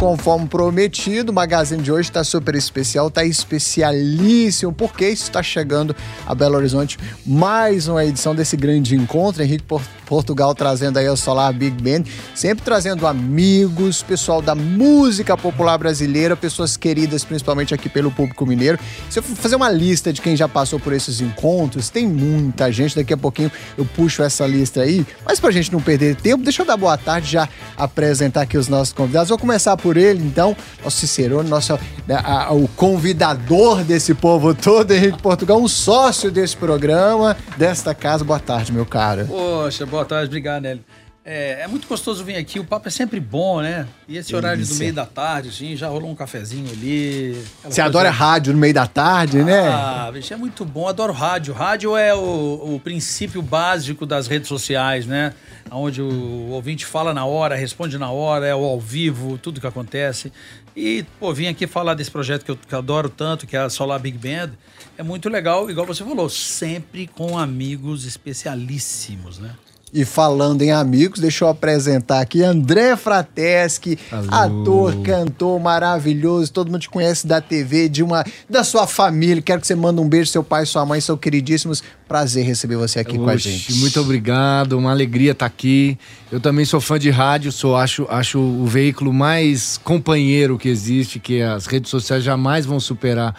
Conforme prometido, o Magazine de hoje está super especial, está especialíssimo, porque está chegando a Belo Horizonte mais uma edição desse grande encontro. Henrique Portugal trazendo aí o Solar Big Band, sempre trazendo amigos, pessoal da música popular brasileira, pessoas queridas principalmente aqui pelo público mineiro. Se eu fazer uma lista de quem já passou por esses encontros, tem muita gente, daqui a pouquinho eu puxo essa lista aí. Mas pra gente não perder tempo, deixa eu dar boa tarde já apresentar aqui os nossos convidados. Vou começar por ele, então, nosso Cicerone, nosso, né, a, a, o convidador desse povo todo, Henrique Portugal, um sócio desse programa, desta casa. Boa tarde, meu cara. Poxa, boa tarde, obrigado, Nélio. É, é, muito gostoso vir aqui, o papo é sempre bom, né? E esse horário do meio da tarde, assim, já rolou um cafezinho ali. Você adora coisa... rádio no meio da tarde, ah, né? Ah, bicho, é muito bom, adoro rádio. Rádio é o, o princípio básico das redes sociais, né? Onde o ouvinte fala na hora, responde na hora, é o ao vivo, tudo que acontece. E, pô, vim aqui falar desse projeto que eu, que eu adoro tanto, que é a Solar Big Band. É muito legal, igual você falou, sempre com amigos especialíssimos, né? E falando em amigos, deixa eu apresentar aqui André Frateschi, ator, cantor maravilhoso, todo mundo te conhece da TV, de uma da sua família. Quero que você mande um beijo seu pai, sua mãe, são queridíssimos. Prazer receber você aqui Oxe, com a gente. Muito obrigado, uma alegria estar aqui. Eu também sou fã de rádio, sou acho acho o veículo mais companheiro que existe, que as redes sociais jamais vão superar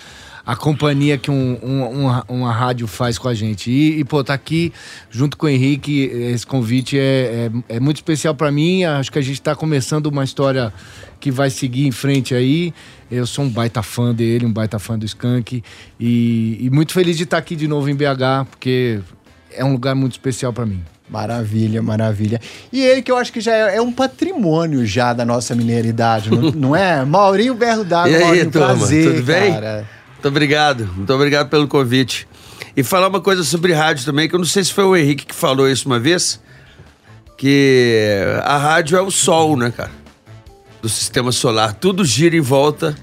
a companhia que um, um, uma, uma rádio faz com a gente. E, e, pô, tá aqui junto com o Henrique, esse convite é, é, é muito especial para mim. Acho que a gente está começando uma história que vai seguir em frente aí. Eu sou um baita fã dele, um baita fã do Skank. E, e muito feliz de estar aqui de novo em BH, porque é um lugar muito especial para mim. Maravilha, maravilha. E ele que eu acho que já é, é um patrimônio já da nossa mineiridade, não, não é? Maurinho Berro D'Água, E aí, turma, prazer, tudo bem? Cara. Muito obrigado, muito obrigado pelo convite. E falar uma coisa sobre rádio também, que eu não sei se foi o Henrique que falou isso uma vez, que a rádio é o sol, né, cara? Do sistema solar. Tudo gira em volta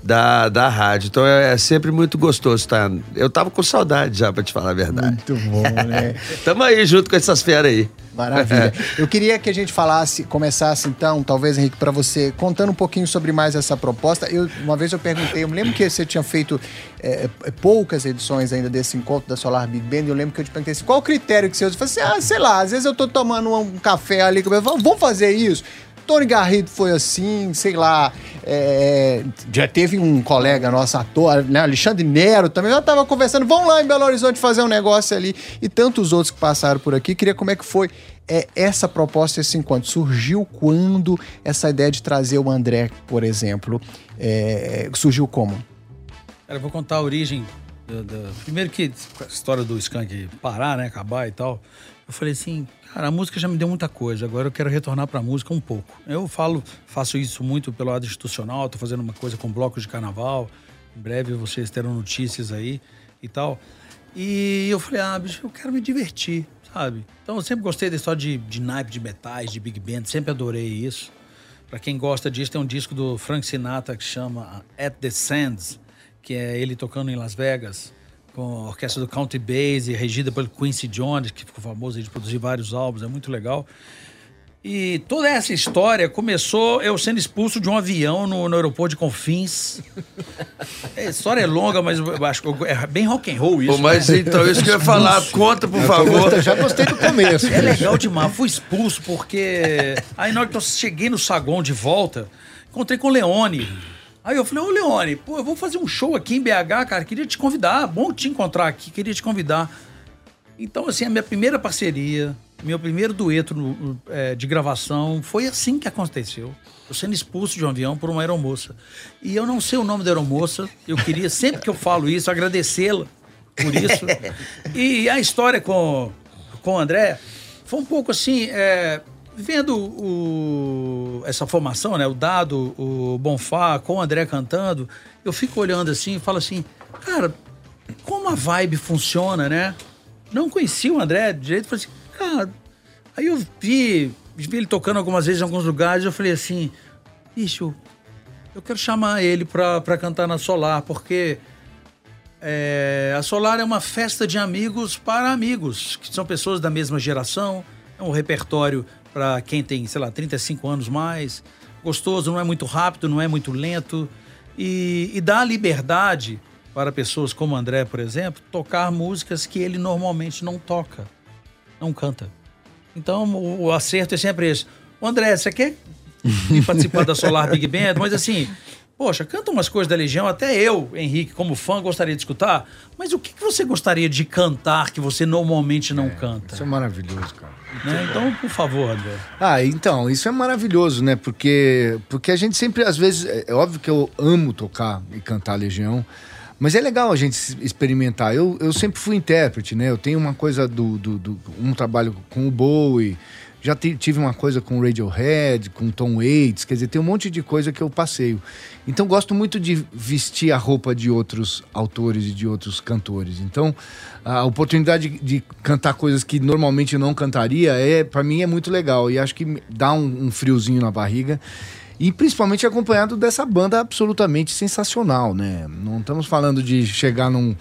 da, da rádio. Então é, é sempre muito gostoso, tá? Eu tava com saudade já, pra te falar a verdade. Muito bom, né? Tamo aí junto com essas feras aí. Maravilha. Eu queria que a gente falasse, começasse então, talvez, Henrique, para você, contando um pouquinho sobre mais essa proposta. Eu, uma vez eu perguntei, eu me lembro que você tinha feito é, é poucas edições ainda desse encontro da Solar Big Band, eu lembro que eu te perguntei assim, qual o critério que você usa? Eu falei assim, ah, sei lá, às vezes eu tô tomando um café ali, vamos fazer isso? Tony Garrido foi assim, sei lá. É, já teve um colega nosso, ator, né, Alexandre Nero também, já estava conversando, vamos lá em Belo Horizonte fazer um negócio ali. E tantos outros que passaram por aqui. Queria como é que foi é, essa proposta, esse encontro. Surgiu quando essa ideia de trazer o André, por exemplo, é, surgiu como? Eu vou contar a origem. Do, do... Primeiro que a história do Skank parar, né, acabar e tal. Eu falei assim, Cara, a música já me deu muita coisa, agora eu quero retornar para a música um pouco. Eu falo, faço isso muito pelo lado institucional, estou fazendo uma coisa com blocos de carnaval. Em breve vocês terão notícias aí e tal. E eu falei, ah, bicho, eu quero me divertir, sabe? Então eu sempre gostei da história de, de naipe de metais, de big band, sempre adorei isso. Para quem gosta disso, tem um disco do Frank Sinatra que chama At the Sands, que é ele tocando em Las Vegas com a orquestra do Country Bass, regida pelo Quincy Jones, que ficou famoso de produzir vários álbuns, é muito legal. E toda essa história começou eu sendo expulso de um avião no, no aeroporto de Confins. a história é longa, mas eu acho que é bem rock and roll isso. Pô, mas né? então, isso que eu ia falar, conta, por favor. Já gostei do começo. É legal demais. Fui expulso porque. Aí na hora que eu cheguei no saguão de volta, encontrei com o Leone. Aí eu falei, ô Leone, pô, eu vou fazer um show aqui em BH, cara, queria te convidar, bom te encontrar aqui, queria te convidar. Então, assim, a minha primeira parceria, meu primeiro dueto no, é, de gravação, foi assim que aconteceu. Eu sendo expulso de um avião por uma aeromoça. E eu não sei o nome da aeromoça, eu queria, sempre que eu falo isso, agradecê-la por isso. E a história com, com o André foi um pouco assim, é, vendo o, essa formação, né? O Dado, o Bonfá, com o André cantando, eu fico olhando assim e falo assim, cara, como a vibe funciona, né? Não conhecia o André direito, falei assim, cara. Aí eu vi, vi ele tocando algumas vezes em alguns lugares, eu falei assim, bicho, eu quero chamar ele pra, pra cantar na Solar, porque É, a Solar é uma festa de amigos para amigos, que são pessoas da mesma geração. É um repertório para quem tem, sei lá, 35 anos mais. Gostoso, não é muito rápido, não é muito lento. E, e dá liberdade para pessoas como o André, por exemplo, tocar músicas que ele normalmente não toca, não canta. Então o, o acerto é sempre esse. André, você quer participar da Solar Big Band? Mas assim, Poxa, canta umas coisas da Legião, até eu, Henrique, como fã, gostaria de escutar. Mas o que, que você gostaria de cantar que você normalmente não é, canta? Isso é maravilhoso, cara. Né? Então, por favor, André. Ah, então, isso é maravilhoso, né? Porque, porque a gente sempre, às vezes, é, é óbvio que eu amo tocar e cantar Legião. Mas é legal a gente experimentar. Eu, eu sempre fui intérprete, né? Eu tenho uma coisa do, do, do um trabalho com o Bowie, já tive uma coisa com Radiohead, com Tom Waits, quer dizer, tem um monte de coisa que eu passeio. Então gosto muito de vestir a roupa de outros autores e de outros cantores. Então a oportunidade de, cantar coisas que normalmente não cantaria é para mim é muito legal e acho que dá um, um friozinho na barriga. E principalmente acompanhado dessa banda absolutamente sensacional, né? Não estamos falando de chegar num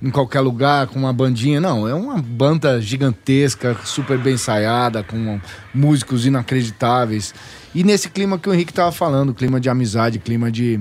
em qualquer lugar com uma bandinha. Não, é uma banda gigantesca, super bem ensaiada, com músicos inacreditáveis. E nesse clima que o Henrique tava falando, clima de amizade, clima de,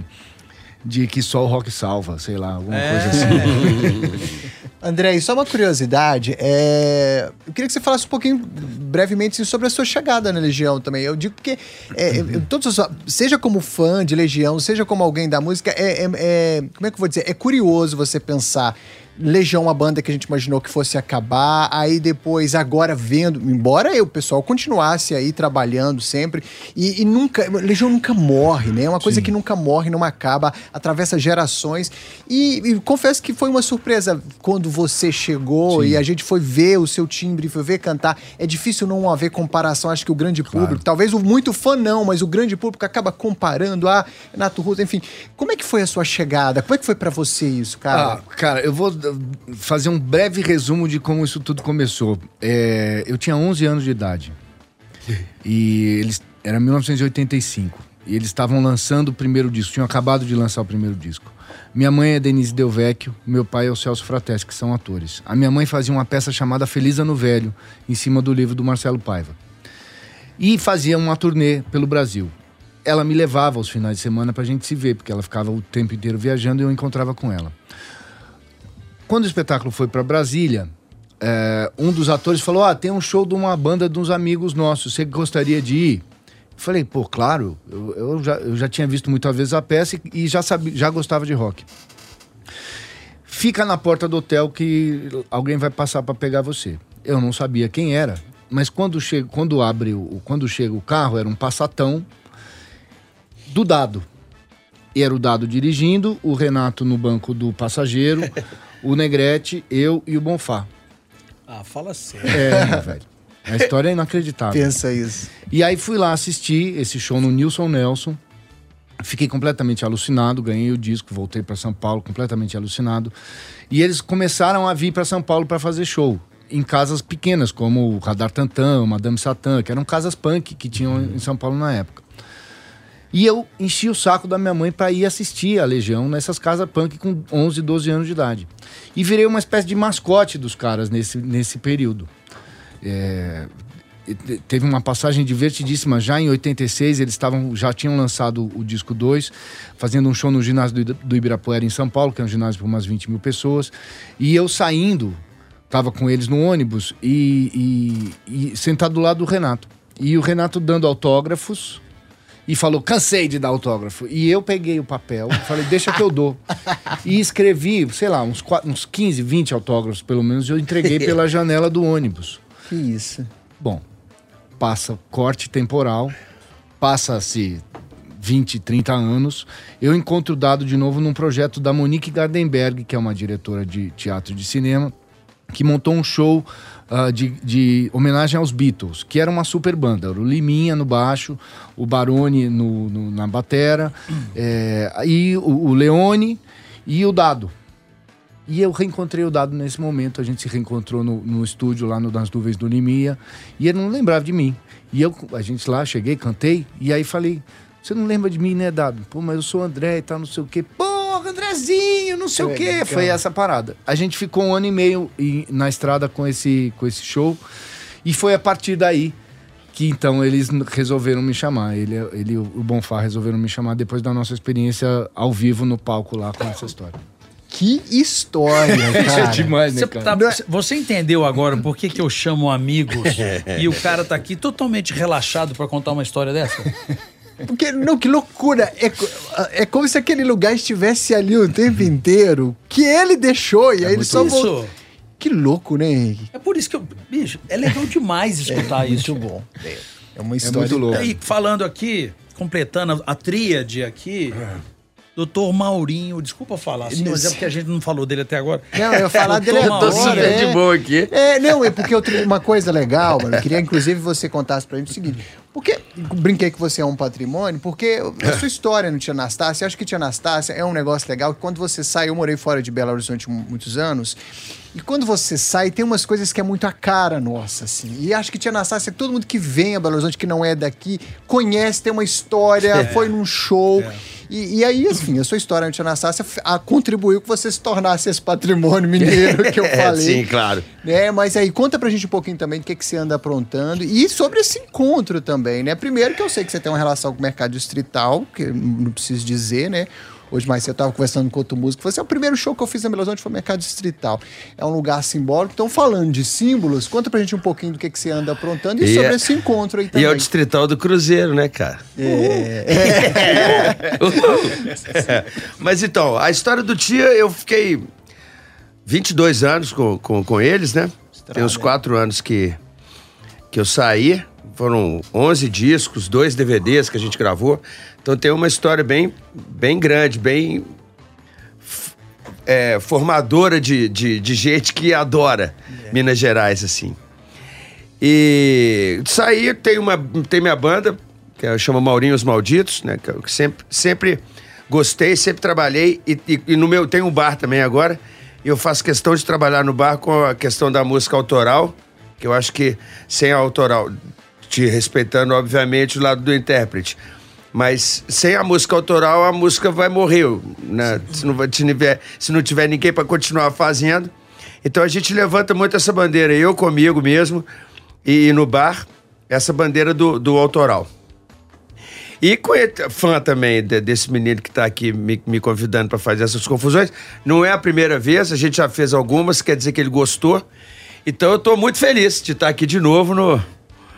de que só o rock salva, sei lá, alguma é. coisa assim. André, só uma curiosidade, é... eu queria que você falasse um pouquinho brevemente assim, sobre a sua chegada na Legião também. Eu digo porque, é, eu, todos, seja como fã de Legião, seja como alguém da música, é, é, é como é que eu vou dizer? É curioso você pensar Legião, uma banda que a gente imaginou que fosse acabar, aí depois, agora vendo, embora o pessoal continuasse aí trabalhando sempre, e, e nunca, Legião nunca morre, né? É uma coisa Sim. que nunca morre, não acaba, atravessa gerações, e, e, confesso que foi uma surpresa quando você chegou Sim. e a gente foi ver o seu timbre, foi ver cantar, é difícil não haver comparação, acho que o grande claro. público, talvez o muito fã não, mas o grande público acaba comparando, ah, Renato Russo, enfim, como é que foi a sua chegada? Como é que foi para você isso, cara? Ah, cara, eu vou fazer um breve resumo de como isso tudo começou. É, eu tinha 11 anos de idade. E eles era 1985. E eles estavam lançando o primeiro disco, tinham acabado de lançar o primeiro disco. Minha mãe é Denise Delvecchio, meu pai é o Celso Frateschi, que são atores. A minha mãe fazia uma peça chamada Feliz Ano Velho, em cima do livro do Marcelo Paiva. E fazia uma turnê pelo Brasil. Ela me levava aos finais de semana para a gente se ver, porque ela ficava o tempo inteiro viajando e eu encontrava com ela. Quando o espetáculo foi para Brasília, é, um dos atores falou: Ah, tem um show de uma banda de uns amigos nossos, você gostaria de ir? Eu falei, pô, claro, eu, eu, já, eu já tinha visto muitas vezes a peça e, e já, sabia, já gostava de rock. Fica na porta do hotel que alguém vai passar para pegar você. Eu não sabia quem era, mas quando, chega, quando abre o, quando chega o carro, era um passatão do dado. E era o dado dirigindo, o Renato no banco do passageiro, o Negrete, eu e o Bonfá. Ah, fala sério. É, velho. A história é inacreditável. Pensa isso. E aí fui lá assistir esse show no Nilson Nelson. Fiquei completamente alucinado, ganhei o disco, voltei para São Paulo completamente alucinado. E eles começaram a vir para São Paulo para fazer show em casas pequenas, como o Radar Tantan, Madame Satã, que eram casas punk que tinham em São Paulo na época. E eu enchi o saco da minha mãe para ir assistir a Legião nessas casas punk com 11, 12 anos de idade. E virei uma espécie de mascote dos caras nesse, nesse período. É, teve uma passagem divertidíssima já em 86 eles estavam já tinham lançado o disco 2 fazendo um show no ginásio do, do Ibirapuera em São Paulo que é um ginásio para umas 20 mil pessoas e eu saindo tava com eles no ônibus e, e, e sentado do lado do Renato e o Renato dando autógrafos e falou: cansei de dar autógrafo. E eu peguei o papel, falei: deixa que eu dou. E escrevi, sei lá, uns, uns 15, 20 autógrafos pelo menos, e eu entreguei pela janela do ônibus. Que isso. Bom, passa corte temporal, passa-se 20, 30 anos, eu encontro o dado de novo num projeto da Monique Gardenberg, que é uma diretora de teatro de cinema, que montou um show uh, de, de, homenagem aos Beatles, que era uma super banda. O Liminha no baixo, o Baroni no, no na batera, é, e o, o Leone e o Dado. E eu reencontrei o Dado nesse momento. A gente se reencontrou no, no estúdio lá no Das Nuvens do Limia. E ele não lembrava de mim. E eu, a gente lá, cheguei, cantei. E aí falei: Você não lembra de mim, né, Dado? Pô, mas eu sou o André e tal, não sei o quê. Pô, André, Zezinho, não sei o quê. Foi essa parada. A gente ficou um ano e meio na estrada com esse, com esse show. E foi a partir daí que então eles resolveram me chamar. Ele, ele o Bonfá resolveram me chamar depois da nossa experiência ao vivo no palco lá com essa história. Que história, cara. é demais, né, Você, cara? tá- você entendeu agora por que, que eu chamo amigos e o cara tá aqui totalmente relaxado pra contar uma história dessa? Porque, não, que loucura. É, é como se aquele lugar estivesse ali o tempo inteiro, que ele deixou e aí ele só voltou. Isso. Que louco, né, Henrique? É por isso que eu. Bicho, é legal demais escutar isso. Muito bom. É, é uma É história. muito louco. Aí, falando aqui, completando a tríade aqui, doutor Maurinho, desculpa falar assim, mas é porque a gente não falou dele até agora. Não, eu ia falar dele agora. Tô Maurinho, super é. de boa aqui. É, não, é porque eu tenho uma coisa legal, mano. Eu queria, inclusive, você contasse pra mim o seguinte. Porque brinquei que você é um patrimônio, porque a sua história no Tia Anastácia, acho que Tia Anastácia é um negócio legal que quando você sai, eu morei fora de Belo Horizonte mu- muitos anos, e quando você sai, tem umas coisas que é muito a cara nossa, assim. E acho que Tia Anastácia, todo mundo que vem a Belo Horizonte, que não é daqui, conhece, tem uma história, foi num show. E, e aí, assim, a sua história Tia Anastácia a- contribuiu que você se tornasse esse patrimônio mineiro que eu É, falei. sim, claro. É, mas aí conta pra gente um pouquinho também do que, que você anda aprontando e sobre esse encontro também, né? Primeiro que eu sei que você tem uma relação com o mercado distrital, que não preciso dizer, né? Hoje mais cedo eu tava conversando com outro músico, falou assim, "É o primeiro show que eu fiz na Belo Horizonte foi o mercado distrital. É um lugar simbólico. Então, falando de símbolos, conta pra gente um pouquinho do que, que você anda aprontando e, E sobre é- esse encontro aí E também. é o distrital do Cruzeiro, né, cara? É. Mas então, a história do Tia, eu fiquei 22 anos com, com, com eles, né? Tem uns 4 anos que, que eu saí. Foram 11 discos, dois DVDs que a gente gravou. Então tem uma história bem, bem grande, bem é, formadora de, de, de gente que adora Minas Gerais, assim. E saí, tem, uma, tem minha banda, que é- chama Maurinho os Malditos, né? Que eu sempre, sempre gostei, sempre trabalhei. E, e- e no meu, tem um bar também agora. E eu faço questão de trabalhar no bar com a questão da música autoral, que eu acho que sem a autoral, te respeitando, obviamente, o lado do intérprete. Mas sem a música autoral, a música vai morrer, né? Se não, se tiver, se não tiver ninguém para continuar fazendo. Então a gente levanta muito essa bandeira, eu comigo mesmo, e, no bar, essa bandeira do, do autoral. E fã também de- desse menino que está aqui me, me convidando para fazer essas confusões. Não é a primeira vez, a gente já fez algumas, quer dizer que ele gostou. Então eu estou muito feliz de estar aqui de novo no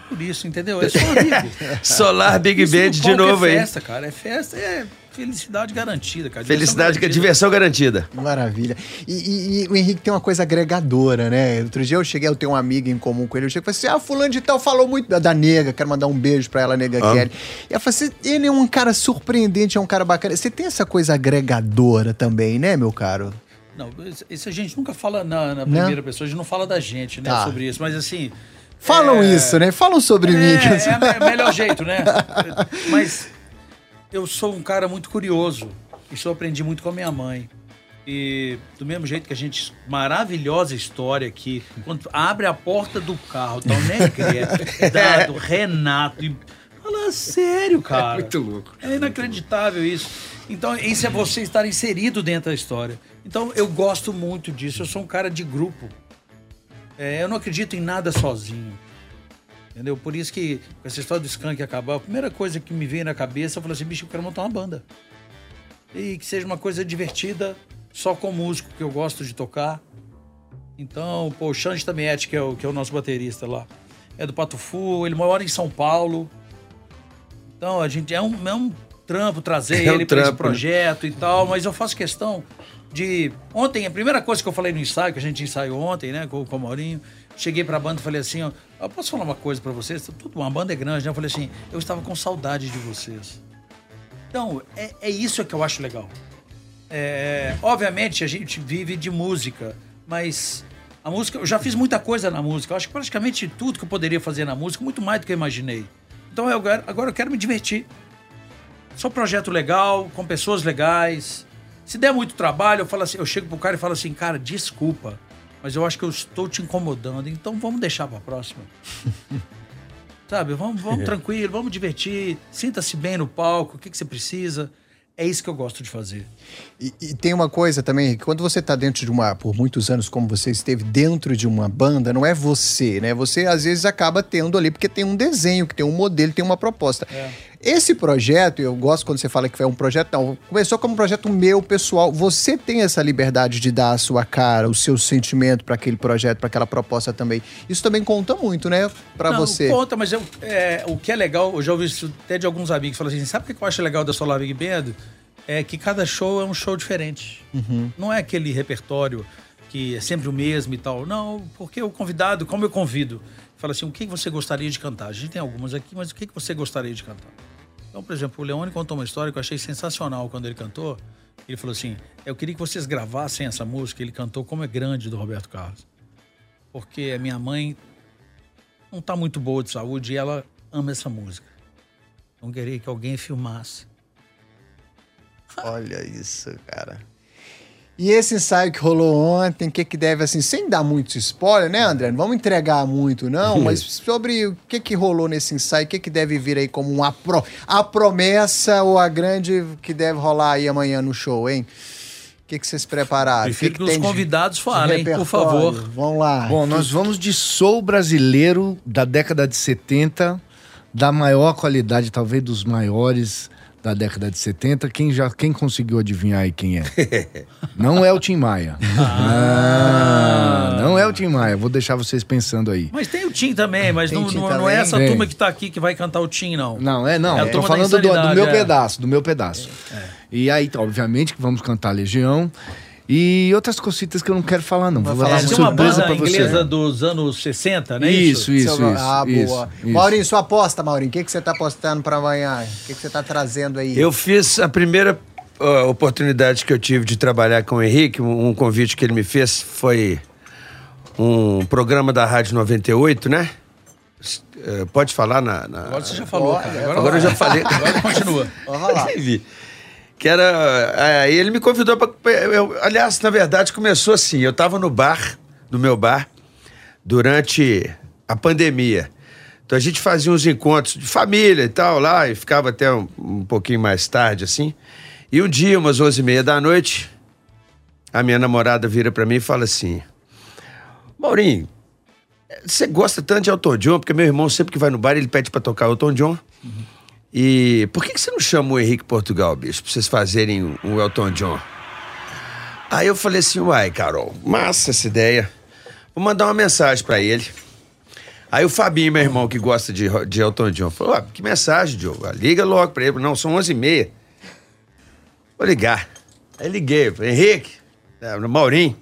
Por isso, entendeu? É só amigo. Solar Big Band de palco novo é aí. festa, cara. É festa, é felicidade garantida, cara. Felicidade, garantida. diversão garantida. Maravilha. E, e- e o Henrique tem uma coisa agregadora, né? Outro dia eu cheguei, eu tenho uma amiga em comum com ele, eu cheguei e falei assim, ah, fulano de tal falou muito da- da nega, quero mandar um beijo pra ela, nega Kelly. E ela falou assim, ele é um cara surpreendente, é um cara bacana. Você tem essa coisa agregadora também, né, meu caro? Não, isso- a gente nunca fala na, na primeira pessoa, a gente não fala da gente, né, Tá. sobre isso. Mas assim. Falam é- isso, né? Falam sobre mim. É, que eu- é o melhor jeito, né? Mas eu sou um cara muito curioso. Isso eu aprendi muito com a minha mãe. E do mesmo jeito que a gente. Maravilhosa história aqui. Quando abre a porta do carro, tá o Negrete, Dado, Renato. E, fala sério, cara. Muito louco. É inacreditável isso. Então, isso é você estar inserido dentro da história. Então, eu gosto muito disso. Eu sou um cara de grupo. É, eu não acredito em nada sozinho. Entendeu? Por isso que, com essa história do Skank acabar, a primeira coisa que me veio na cabeça, eu falei assim, bicho, eu quero montar uma banda. E que seja uma coisa divertida, só com músico que eu gosto de tocar. Então, pô, o Xande Tamiete, que é o, que é o nosso baterista lá, é do Pato Fu, ele mora em São Paulo. Então, a gente é um, é um trampo trazer É um ele para esse né? projeto e tal, mas eu faço questão de. Ontem, a primeira coisa que eu falei no ensaio, que a gente ensaiou ontem, né, com, com o Maurinho, cheguei pra banda e falei assim: ó, eu posso falar uma coisa pra vocês? Tudo, uma banda é grande, né? Eu falei assim: eu estava com saudade de vocês. Então, é, é isso que eu acho legal. É, obviamente, a gente vive de música, mas a música, eu já fiz muita coisa na música. Eu acho que praticamente tudo que eu poderia fazer na música, muito mais do que eu imaginei. Então, eu, agora eu quero me divertir. Só projeto legal, com pessoas legais. Se der muito trabalho, eu falo assim, eu chego pro cara e falo assim, cara, desculpa, mas eu acho que eu estou te incomodando, então vamos deixar pra próxima. Sabe, vamos, vamos tranquilo, vamos divertir, sinta-se bem no palco, o que, que você precisa. É isso que eu gosto de fazer. E, e tem uma coisa também, que quando você está dentro de uma, por muitos anos, como você esteve dentro de uma banda, não é você, né? Você às vezes acaba tendo ali, porque tem um desenho, que tem um modelo, tem uma proposta. É. Esse projeto, eu gosto quando você fala que foi um projeto, não, começou como um projeto meu, pessoal. Você tem essa liberdade de dar a sua cara, o seu sentimento para aquele projeto, para aquela proposta também. Isso também conta muito, né, para você. Conta, mas eu, é, o que é legal, eu já ouvi isso até de alguns amigos, falam assim, sabe o que eu acho legal da Solar Big Band? É que cada show é um show diferente. Uhum. Não é aquele repertório que é sempre o mesmo e tal. Não, porque o convidado, como eu convido, fala assim, o que você gostaria de cantar? A gente tem algumas aqui, mas o que você gostaria de cantar? Então, por exemplo, o Leone contou uma história que eu achei sensacional quando ele cantou. Ele falou assim: Eu queria que vocês gravassem essa música. Ele cantou Como é Grande do Roberto Carlos. Porque a minha mãe não está muito boa de saúde e ela ama essa música. Então, queria que alguém filmasse. Olha isso, cara. E esse ensaio que rolou ontem, o que, que deve, assim, sem dar muito spoiler, né, André? Não vamos entregar muito, não, mas sobre o que, que rolou nesse ensaio, o que, que deve vir aí como uma pro, a promessa ou a grande que deve rolar aí amanhã no show, hein? O que, que vocês prepararam? Prefiro que, que, que os convidados falem, por favor. Vamos lá. Bom, nós vamos de soul brasileiro da década de 70, da maior qualidade, talvez dos maiores da década de 70. Quem já quem conseguiu adivinhar aí quem é? não é o Tim Maia. Ah. ah, não é o Tim Maia. Vou deixar vocês pensando aí. Mas tem o Tim também, mas não, Tim não, também? não, é essa tem. turma que tá aqui que vai cantar o Tim, não. Não, é não. É, tô falando do, do, meu é. pedaço, do meu pedaço. É. E aí, obviamente, que vamos cantar Legião. E outras cositas que eu não quero falar, não. Vou falar uma surpresa uma banda inglesa dos anos 60, né? Isso, isso, isso. Ah, isso, boa. Isso. Maurinho, sua aposta, Maurinho. O que, que você está apostando para amanhã? O que, que você está trazendo aí? Eu fiz a primeira uh, oportunidade que eu tive de trabalhar com o Henrique, um, um convite que ele me fez foi um programa da Rádio 98, né? Uh, pode falar na, na... Agora você já falou, cara. Agora, agora eu já falei. Agora continua. Vamos lá. Que era. Aí ele me convidou para. Aliás, na verdade, começou assim. Eu estava no bar, no meu bar, durante a pandemia. Então a gente fazia uns encontros de família e tal lá, e ficava até um, um pouquinho mais tarde, assim. E um dia, umas onze e meia da noite, a minha namorada vira para mim e fala assim: Maurinho, você gosta tanto de Elton John? Porque meu irmão sempre que vai no bar ele pede para tocar Elton John. Uhum. E por que, que você não chama o Henrique Portugal, bicho, pra vocês fazerem o Elton John? Aí eu falei assim, uai, Carol, massa essa ideia. Vou mandar uma mensagem para ele. Aí o Fabinho, meu irmão, que gosta de, de Elton John, falou, ah, que mensagem, Diogo? Ah, liga logo pra ele. Não, são onze e meia. Vou ligar. Aí liguei, falei, Henrique, é, Maurim.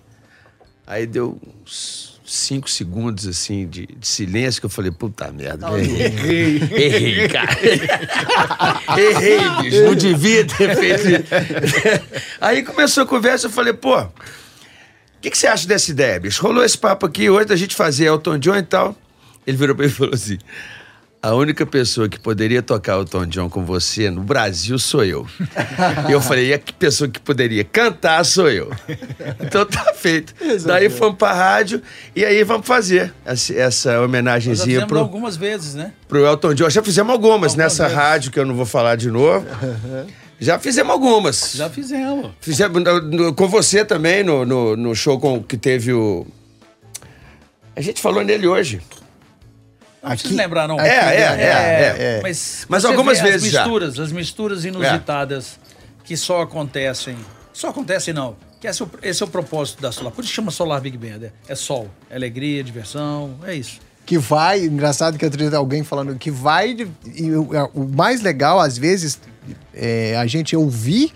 Aí deu uns cinco segundos assim de, de, silêncio que eu falei, puta merda, errei. errei, cara. errei, bicho. Não devia ter feito Aí começou a conversa, eu falei, pô, o que, que, você acha dessa ideia, bicho? Rolou esse papo aqui hoje da gente fazer Elton John e tal. Ele virou pra mim e falou assim: a única pessoa que poderia tocar o Tom John com você no Brasil sou eu. e eu falei, e a pessoa que poderia cantar sou eu. Então tá feito. Daí fomos pra rádio e aí vamos fazer essa, essa homenagenzinha já pro. algumas vezes, né? Pro Elton John. Já fizemos algumas, algumas nessa vezes. rádio que eu não vou falar de novo. Já fizemos algumas. Já fizemos. Fizemos com você também, no, no, no show com, que teve o. A gente falou nele hoje. Não aqui, lembrar, não. É, é, é, é, é. Mas, mas algumas vezes as misturas, já. As misturas inusitadas que só acontecem. Só acontecem, não. Que esse, é o, esse é o propósito da Solar. Por isso chama Solar Big Band. É, sol, é alegria, diversão, é isso que vai, engraçado que eu tenho alguém falando que vai, e o, o mais legal às vezes é a gente ouvir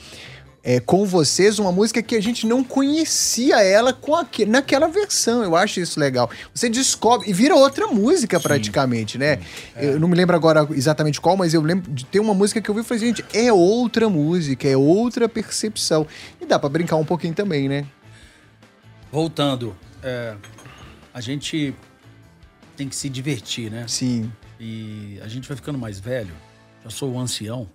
é, com vocês uma música que a gente não conhecia ela com aqu... naquela versão. Eu acho isso legal. Você descobre e vira outra música sim, praticamente, né? É. Eu não me lembro agora exatamente qual, mas eu lembro de ter uma música que eu vi e falei, gente, é outra música, é outra percepção. E dá para brincar um pouquinho também, né? Voltando, é, a gente tem que se divertir, né? Sim. E a gente vai ficando mais velho. Já sou o ancião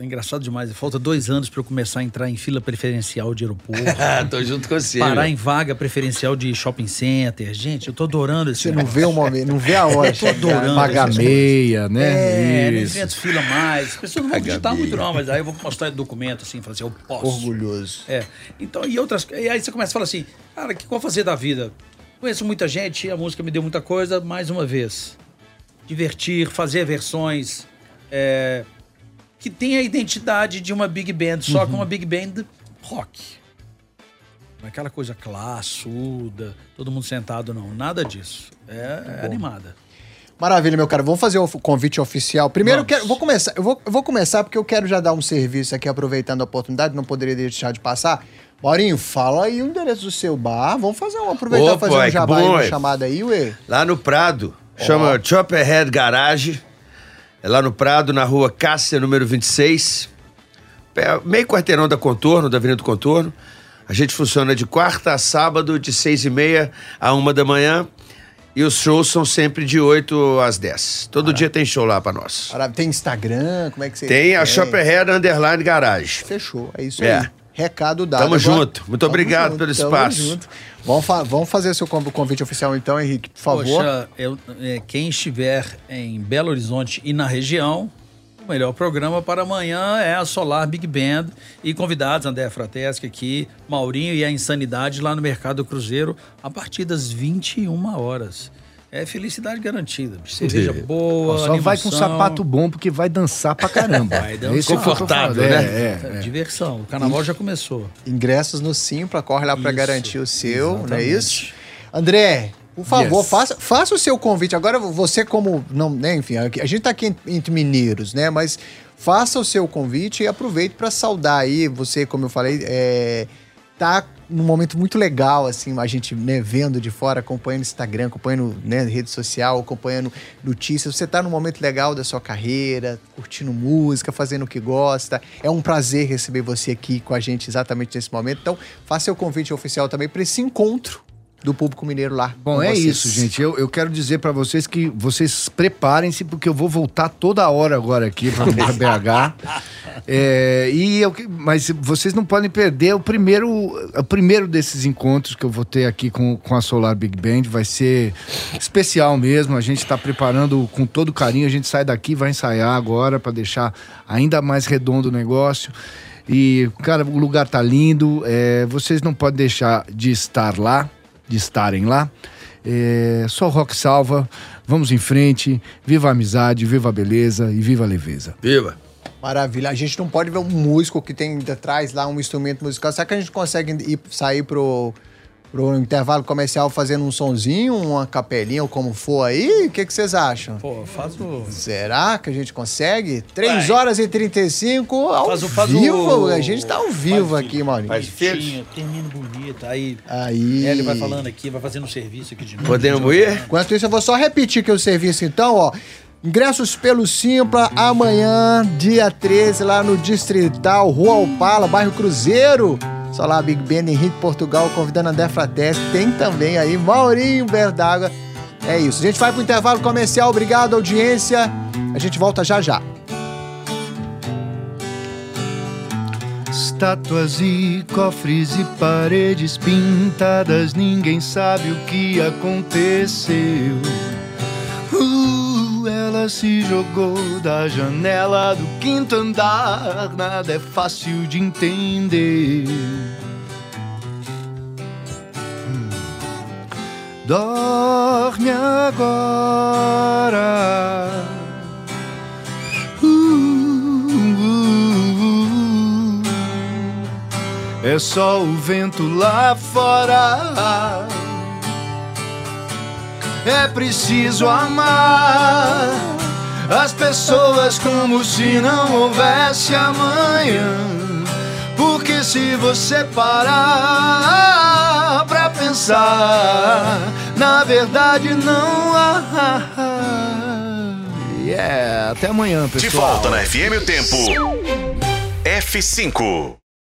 engraçado demais, falta dois anos para eu começar a entrar em fila preferencial de aeroporto. tô junto com você. Parar em vaga preferencial de shopping center. Gente, eu tô adorando esse Você não vê o momento, não vê a hora. Tô adorando. Pagar meia, né? É, Isso. fila mais. As pessoas não vão acreditar meia. muito, não, mas aí eu vou mostrar documento assim, falar assim, eu posso. Orgulhoso. É. Então, e outras. E aí você começa a falar assim, cara, o que eu vou fazer da vida? Conheço muita gente, a música me deu muita coisa, mais uma vez. Divertir, fazer versões. é, que tem a identidade de uma big band, só Uhum. que uma big band rock. Não é aquela coisa classuda, todo mundo sentado, não. Nada disso. É, é animada. Maravilha, meu cara. Vamos fazer o convite oficial. Primeiro, eu quero, vou começar. Eu vou, eu vou começar porque eu quero já dar um serviço aqui, aproveitando a oportunidade, não poderia deixar de passar. Maurinho, fala aí o endereço do seu bar. Vamos fazer um, aproveitar e Opa, fazer um jabá aí, uma chamada aí, ué. Lá no Prado, chama Chopperhead Garage. É lá no Prado, na rua Cássia, número 26. Pé- Meio quarteirão da Contorno, da Avenida do Contorno. A gente funciona de quarta a sábado, de seis e meia a uma da manhã. E os shows são sempre de 8 às 10. Todo dia tem show lá pra nós. Maravilha. Tem Instagram? Como é que você Tem a Chopperhead Underline Garage. Fechou, é isso É. aí. Recado dado. Tamo Agora- junto. Muito obrigado pelo tamo espaço. junto. Vamos, fa- vamos fazer seu conv- convite oficial então, Henrique, por favor. Poxa, eu- é, quem estiver em Belo Horizonte e na região, o melhor programa para amanhã é a Solar Big Band e convidados, André Frateschi aqui, Maurinho e a Insanidade lá no Mercado Cruzeiro, a partir das 21 horas. É felicidade garantida. Cerveja boa, Só vai com animação, sapato bom, porque vai dançar pra caramba. Vai dançar. É Confortável, falando. né? É, é, é. Diversão. O carnaval já começou. Ingressos no Simpla, corre lá para Isso, garantir o seu, não é exatamente. isso? André, por favor, Yes. faça, faça o seu convite. Agora você como, não, né, enfim, a gente tá aqui entre mineiros, né, mas faça o seu convite e aproveite para saudar aí, você, como eu falei, é, tá num momento muito legal, assim, a gente, né, vendo de fora, acompanhando Instagram, acompanhando, né, rede social, acompanhando notícias. Você tá num momento legal da sua carreira, curtindo música, fazendo o que gosta. É um prazer receber você aqui com a gente exatamente nesse momento. Então, faça seu convite oficial também para esse encontro do público mineiro lá. Bom, é vocês. isso, gente. Eu, eu quero dizer pra vocês que vocês preparem-se, porque eu vou voltar toda hora agora aqui pra, pra BH. É, e eu, mas vocês não podem perder o primeiro, o primeiro desses encontros que eu vou ter aqui com, com a Solar Big Band. Vai ser especial mesmo. A gente está preparando com todo carinho. A gente sai daqui, vai ensaiar agora para deixar ainda mais redondo o negócio. E, cara, o lugar tá lindo. é, vocês não podem deixar de estar lá, de estarem lá. É, só rock salva. Vamos em frente. Viva a amizade, viva a beleza e viva a leveza. Viva! Maravilha. A gente não pode ver um músico que tem atrás lá um instrumento musical. Será que a gente consegue ir, sair pro, pro intervalo comercial fazendo um sonzinho, uma capelinha ou como for aí? O que, que vocês acham? Pô, faz o. Será que a gente consegue? 3 horas e 35 ao Faz o- faz vivo. o- A gente tá ao vivo faz- aqui, Maurinho. faz- Bonitinho, termino bonito. Aí, Aí. ele vai falando aqui, vai fazendo serviço aqui de novo. Podemos ir? Enquanto isso, eu vou só repetir que o serviço, então, ó. Ingressos pelo Simpla amanhã, dia 13, lá no Distrital, Rua Opala, bairro Cruzeiro. Lá, Big Ben, Henrique Portugal, convidando André Frateschi. Tem também aí Maurinho Verdaga. É isso. A gente vai pro intervalo comercial. Obrigado, audiência. A gente volta já já. Estátuas e cofres e paredes pintadas, ninguém sabe o que aconteceu. Uh, ela se jogou da janela do quinto andar, nada é fácil de entender. Hum. Dorme agora. Uh, uh, uh. É só o vento lá fora. É preciso amar as pessoas como se não houvesse amanhã. Porque se você parar pra pensar, na verdade não há. Yeah, até amanhã, De pessoal. volta na FM o tempo. F5.